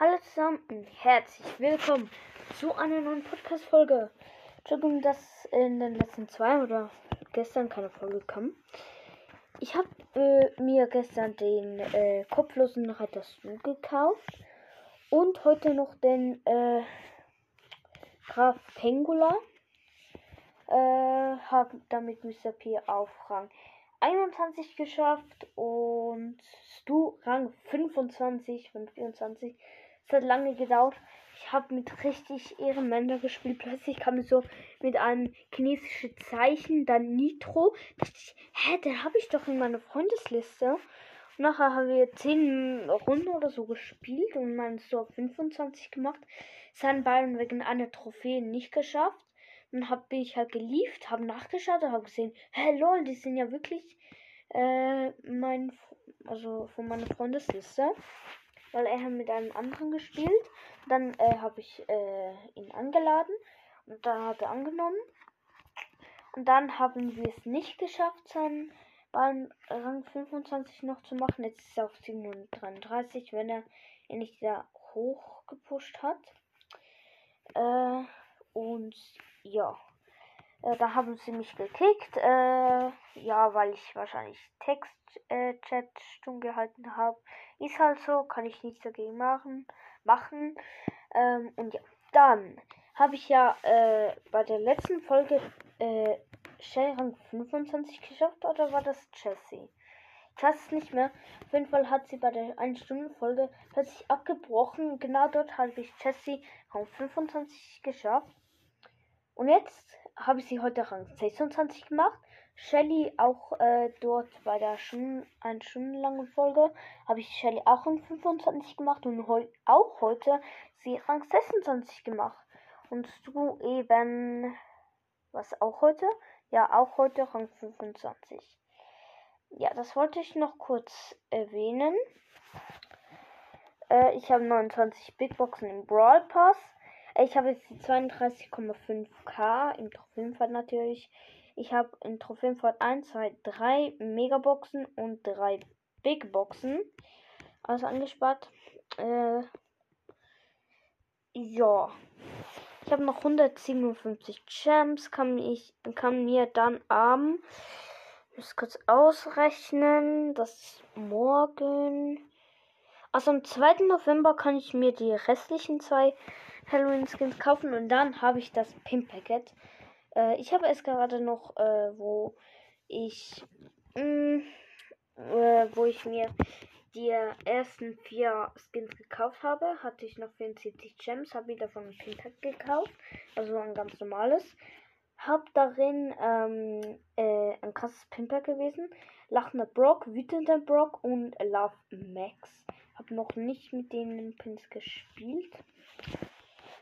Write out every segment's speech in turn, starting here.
Hallo zusammen und herzlich willkommen zu einer neuen Podcast-Folge. Entschuldigung, dass in den letzten zwei oder gestern keine Folge kam. Ich habe äh, mir gestern den äh, kopflosen Reiter Stu gekauft und heute noch den äh, Graf Pengula. Äh, habe damit Mr. P auf Rang 21 geschafft und Stu Rang 25 von 24. Es hat lange gedauert. Ich habe mit richtig Ehrenmänner gespielt. Plötzlich kam es so mit einem chinesischen Zeichen, dann Nitro. Da dachte ich, hä, den habe ich doch in meiner Freundesliste. Und nachher haben wir 10 Runden oder so gespielt und meinen Store 25 gemacht. Haben Bayern wegen einer Trophäe nicht geschafft. Dann hab ich halt gelieft, habe nachgeschaut und habe gesehen, hä, lol, die sind ja wirklich äh, mein, also von meiner Freundesliste weil er hat mit einem anderen gespielt. Dann äh, habe ich äh, ihn angeladen und dann hat er angenommen. Und dann haben wir es nicht geschafft, seinen beim Rang 25 noch zu machen. Jetzt ist er auf 733, wenn er ihn nicht da hoch gepusht hat. Äh, und ja. Äh, da haben sie mich gekickt. Äh, ja, weil ich wahrscheinlich Text-Chat äh, stumm gehalten habe. Ist halt so, kann ich nichts dagegen machen. machen. Ähm, und ja, dann habe ich ja äh, bei der letzten Folge äh, Rang 25 geschafft oder war das Jessie? Ich weiß es nicht mehr. Auf jeden Fall hat sie bei der 1-Stunden-Folge plötzlich abgebrochen. Genau dort habe ich Jessie Rang 25 geschafft. Und jetzt habe ich sie heute Rang 26 gemacht. Shelly auch äh, dort bei der Stunden, eine stundenlangen Folge habe ich Shelly auch Rang 25 gemacht und heu auch heute sie Rang 26 gemacht. Und du eben, was auch heute? Ja, auch heute Rang 25. Ja, das wollte ich noch kurz erwähnen. Äh, ich habe 29 Big Boxen im Brawl Pass. Ich habe jetzt die 32,5k im Trophäenfahrt natürlich. Ich habe in Trophäenfahrt 1, 2, 3 Megaboxen und 3 Big Boxen. Also angespart. Äh, ja. Ich habe noch 157 Champs. Kann, ich, kann mir dann am. Ich muss kurz ausrechnen. Das ist morgen. Also am 2. November kann ich mir die restlichen zwei Halloween-Skins kaufen und dann habe ich das Pin-Packet. Äh, ich habe es gerade noch, äh, wo ich, mh, mm, äh, wo ich mir die ersten vier Skins gekauft habe, hatte ich noch 74 Gems, habe davon ein Pin-Pack gekauft, also ein ganz normales. Hab darin ähm, äh, ein krasses Pimper gewesen. Lachender Brock, wütender Brock und Love Max. Hab noch nicht mit den Pins gespielt.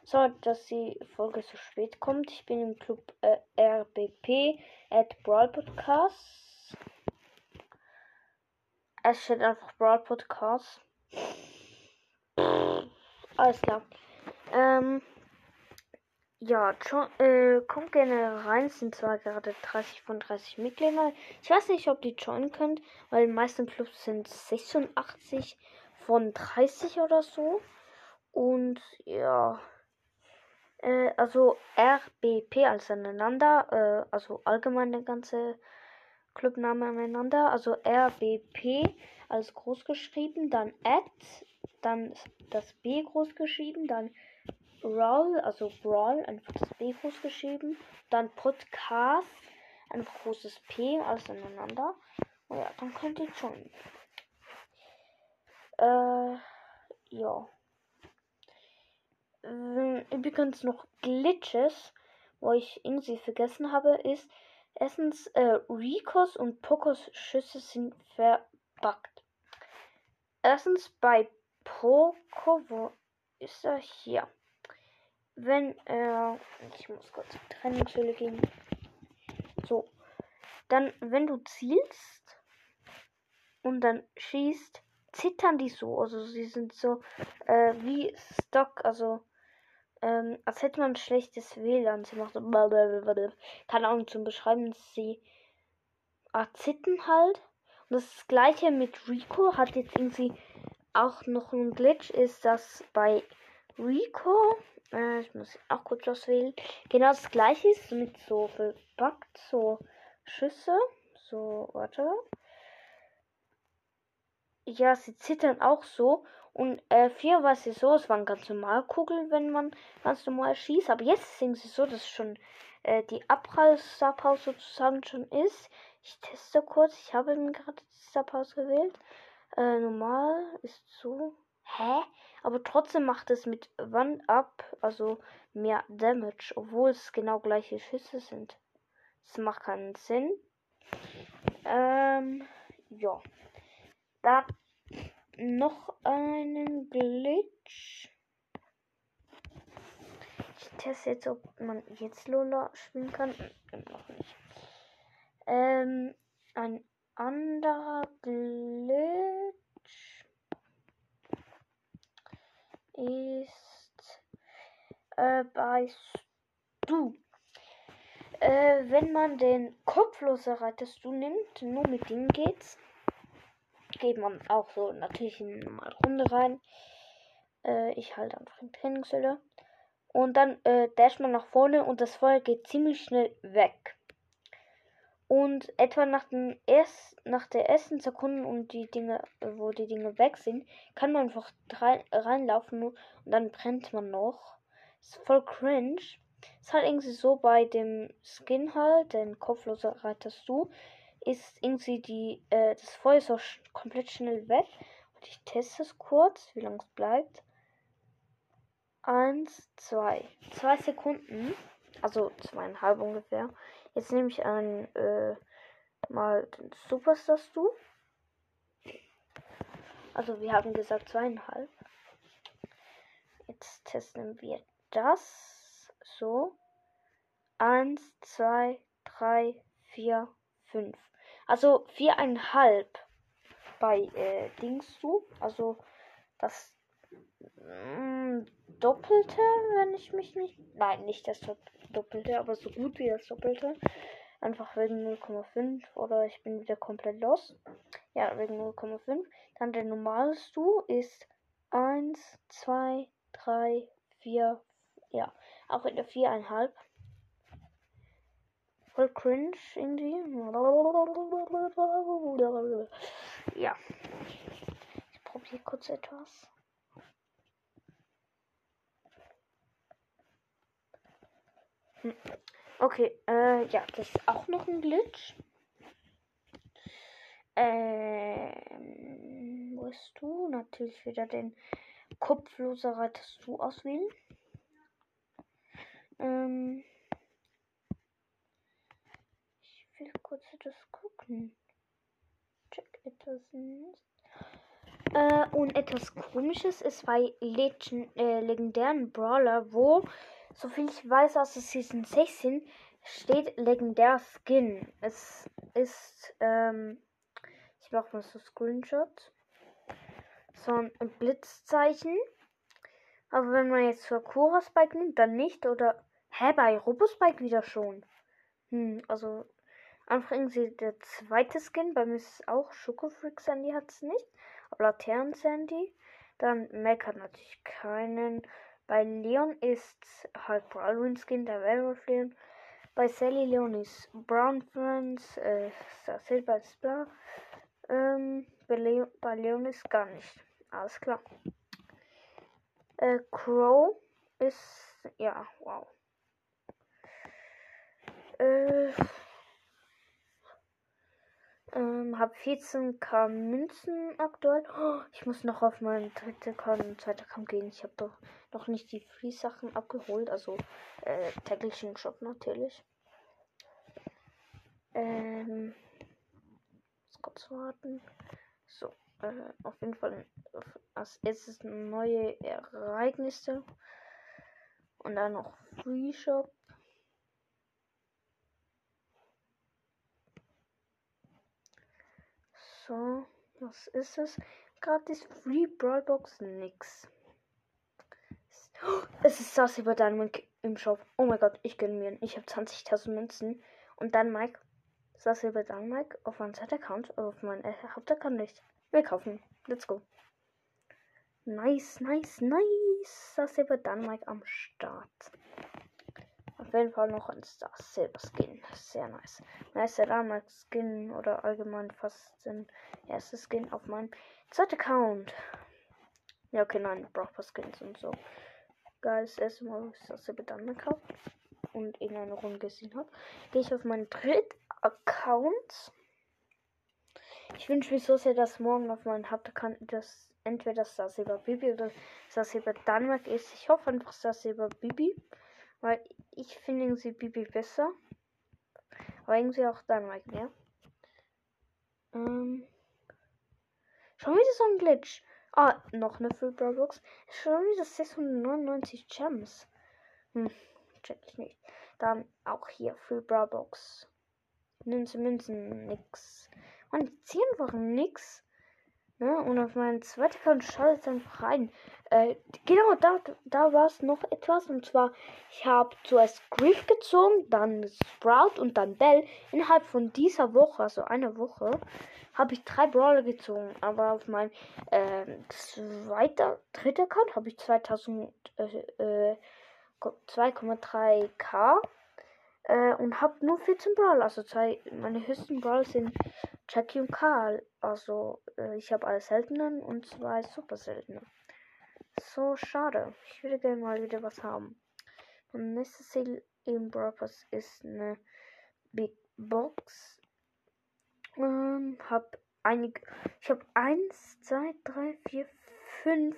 So, dass die Folge so spät kommt. Ich bin im Club äh, RBP at Brawl Podcast. Es steht einfach Brawl Podcast. Alles klar. Ähm, ja, äh, kommt gerne rein. Es sind zwar gerade 30 von 30 Mitglieder. Ich weiß nicht, ob die joinen könnt, weil die meisten Clubs sind 86 von 30 oder so. Und ja. Äh, also RBP als aneinander, äh, also allgemein der ganze Clubname aneinander, also RBP als groß geschrieben, dann at, dann das B groß geschrieben, dann Brawl, also Brawl, einfach das B groß geschrieben, dann Podcast, einfach großes P, alles aneinander. Und ja, dann könnt ihr schon. Äh, ja. Übrigens noch Glitches, wo ich irgendwie vergessen habe, ist erstens äh, Ricos und Pokos Schüsse sind verbuggt. Erstens bei Poco, wo ist er hier? Wenn äh, ich muss kurz zur Trennungsschule gehen. So, dann wenn du zielst und dann schießt, zittern die so, also sie sind so äh, wie Stock, also ähm, als hätte man ein schlechtes WLAN. Sie macht so keine Ahnung zum Beschreiben. Sie zitten halt. Und das, das gleiche mit Rico hat jetzt irgendwie auch noch ein Glitch ist, dass bei Rico, äh, ich muss auch kurz auswählen, genau das gleiche ist mit so verpackt, so Schüsse, so, warte. Ja, sie zittern auch so. Und äh, vier war sie so, es waren ganz normal Kugeln, wenn man ganz normal schießt. Aber jetzt sind sie so, dass schon äh, die Abprall-Star sozusagen schon ist. Ich teste kurz, ich habe mir gerade die Star gewählt. Äh, normal ist so. Hä? Aber trotzdem macht es mit Wand ab, also mehr Damage, obwohl es genau gleiche Schüsse sind. Das macht keinen Sinn. Ähm, ja. Da noch einen Glitch. Ich teste jetzt, ob man jetzt Lola spielen kann. Noch nicht. Ähm, ein anderer Glitch ist äh, bei Stu. Äh, wenn man den kopfloser Reiter Stu nimmt, nur mit dem geht's geht man auch so natürlich in eine Runde rein. Äh, ich halte einfach in Trainingshülle. Und dann äh, dash man nach vorne und das Feuer geht ziemlich schnell weg. Und etwa nach, den erst, nach der ersten Sekunde und die Dinge, wo die Dinge weg sind, kann man einfach rein, reinlaufen und dann brennt man noch. Ist voll cringe. Ist halt irgendwie so bei dem Skin halt, den kopfloser reitest du, ist irgendwie die, äh, das Feuer so sch komplett schnell weg. Und ich teste es kurz, wie lange es bleibt. Eins, zwei. Zwei Sekunden. Also zweieinhalb ungefähr. Jetzt nehme ich ein, äh, mal den Superstar Stu. Also wir haben gesagt zweieinhalb. Jetzt testen wir das. So. Eins, zwei, drei, vier, fünf. Also viereinhalb bei äh, Dings du. Also das mh, mm, Doppelte, wenn ich mich nicht. Nein, nicht das Doppelte, aber so gut wie das Doppelte. Einfach wegen 0,5 oder ich bin wieder komplett los. Ja, wegen 0,5. Dann der normales Du ist 1, 2, 3, 4. Ja, auch in der 4,5 voll cringe irgendwie. Ja. Ich probiere kurz etwas. Hm. Okay, äh, ja, das ist auch noch ein Glitch. Ähm, wo bist du? Natürlich wieder den kopfloser reitest du auswählen. Ähm, will kurz etwas gucken. Check etwas nicht. Äh, und etwas komisches ist bei Legend, äh, legendären Brawler, wo, soviel ich weiß, aus der Season 16 steht legendär Skin. Es ist, ähm, ich mache mal so Screenshot. So ein Blitzzeichen. Aber wenn man jetzt Sakura Spike nimmt, dann nicht. Oder, hä, bei Robo Spike wieder schon. Hm, also Einfach irgendwie der zweite Skin. Bei mir ist es auch Schokofreak Sandy hat es nicht. Aber Laternen Sandy. Dann Mac hat natürlich keinen. Bei Leon ist halt Brawlwin Skin, der Werewolf Leon. Bei Sally Leon ist Brown Friends, äh, Silber ist blau. Ähm, bei, Leon, bei Leon ist gar nicht. Alles klar. Äh, Crow ist, ja, wow. Äh, ähm, habe 14k Münzen aktuell. Oh, ich muss noch auf meinen dritten Account und zweiten Account gehen. Ich habe doch noch nicht die Free-Sachen abgeholt. Also äh, täglichen Shop natürlich. Ähm, muss kurz warten. So, äh, auf jeden Fall als erstes neue Ereignisse. Und dann noch Free Shop. So, was ist es? Gratis Free Brawlbox nix. Es ist das über Dynamik im Shop. Oh mein Gott, ich gönne mir. Ich habe 20.000 Münzen. Und dann Mike. Das über Dynamik auf meinem Set-Account, auf meinem Hauptaccount nicht. Wir kaufen. Let's go. Nice, nice, nice. Das Silber Dynamite am Start. Jeden Fall noch ein Star Silver Skin. Sehr nice. Nice Dynamite Skin oder allgemein fast ein erstes Skin auf meinem zweiten Account. Ja, okay, nein, braucht Skins und so. Guys, erstmal, ich das Silber Dynamite kaufe und irgendeine Runde gesehen habe, gehe ich auf meinen dritten Account. Ich wünsche mir so sehr, dass morgen auf meinem Hauptaccount das entweder das über Bibi oder das über Danmark ist. Ich hoffe einfach das über Bibi, weil ich finde irgendwie Bibi besser. Aber irgendwie auch Danmark mehr. Ähm, schon wieder so ein Glitch. Ah, noch eine Free Brawl Box. Schon wieder 699 Gems. Hm, check ich nicht. Dann auch hier Free Brawl Box. Münzen, Münzen, nix. Und die ziehen einfach nix. Ne? Und auf meinen zweiten Account schaut es einfach rein. Äh, genau, da, da war es noch etwas. Und zwar, ich habe zuerst Griff gezogen, dann Sprout und dann Bell. Innerhalb von dieser Woche, also einer Woche, habe ich drei Brawler gezogen. Aber auf meinem äh, zweiter, dritter Account habe ich 2000, äh, 2,3k äh, und habe nur 14 Brawler. Also zwei, meine höchsten Brawler sind Jackie und Karl. Also äh, ich habe alle seltenen und zwei super seltene. So schade. Ich würde gerne mal wieder was haben. Mein nächstes Ziel im Brawl ist eine Big Box. Ähm, hab einige. Ich habe eins, zwei, drei, vier, fünf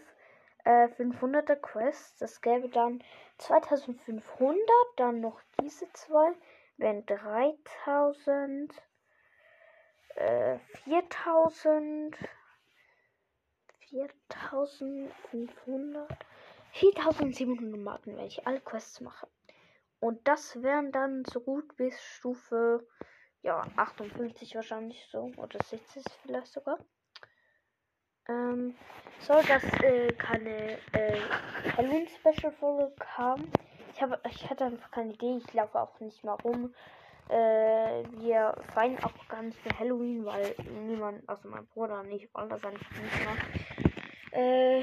äh, 500er Quests. Das gäbe dann 2500. Dann noch diese zwei. Wären 3000. Äh, 4000. 4500. 4700 Marken, wenn ich alle Quests mache. Und das wären dann so gut bis Stufe ja, 58 wahrscheinlich so. Oder 60 vielleicht sogar. Ähm, soll das äh, keine äh, Halloween Special Folge haben? Ich habe, ich hatte einfach keine Idee. Ich laufe auch nicht mal rum. Äh, wir feiern auch gar nicht mehr Halloween, weil niemand, also mein Bruder nicht, wollen das einfach nicht mehr. Äh,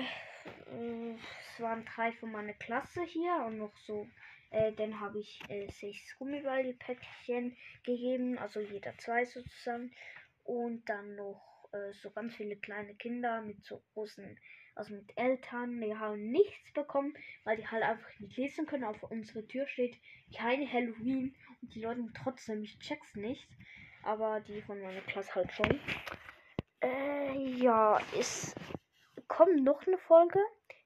es waren drei von meiner Klasse hier und noch so. Äh, dann habe ich äh, sechs Gummiballpäckchen gegeben, also jeder zwei sozusagen. Und dann noch äh, so ganz viele kleine Kinder mit so großen, also mit Eltern, die haben nichts bekommen, weil die halt einfach nicht lesen können. Auf unserer Tür steht keine Halloween und die Leute trotzdem, ich check's nicht. Aber die von meiner Klasse halt schon. Äh, ja, es kommt noch eine Folge.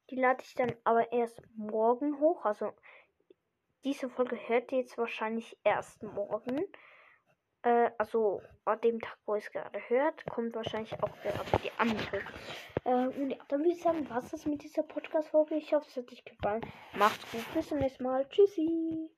Die lade ich dann aber erst morgen hoch. Also diese Folge hört ihr jetzt wahrscheinlich erst morgen. Äh, also an dem Tag, wo ihr es gerade hört, kommt wahrscheinlich auch gerade die andere. Äh, und ja, dann würde ich sagen, was ist mit dieser Podcast-Folge? Ich hoffe, es hat euch gefallen. Macht's gut, bis zum nächsten Mal. Tschüssi.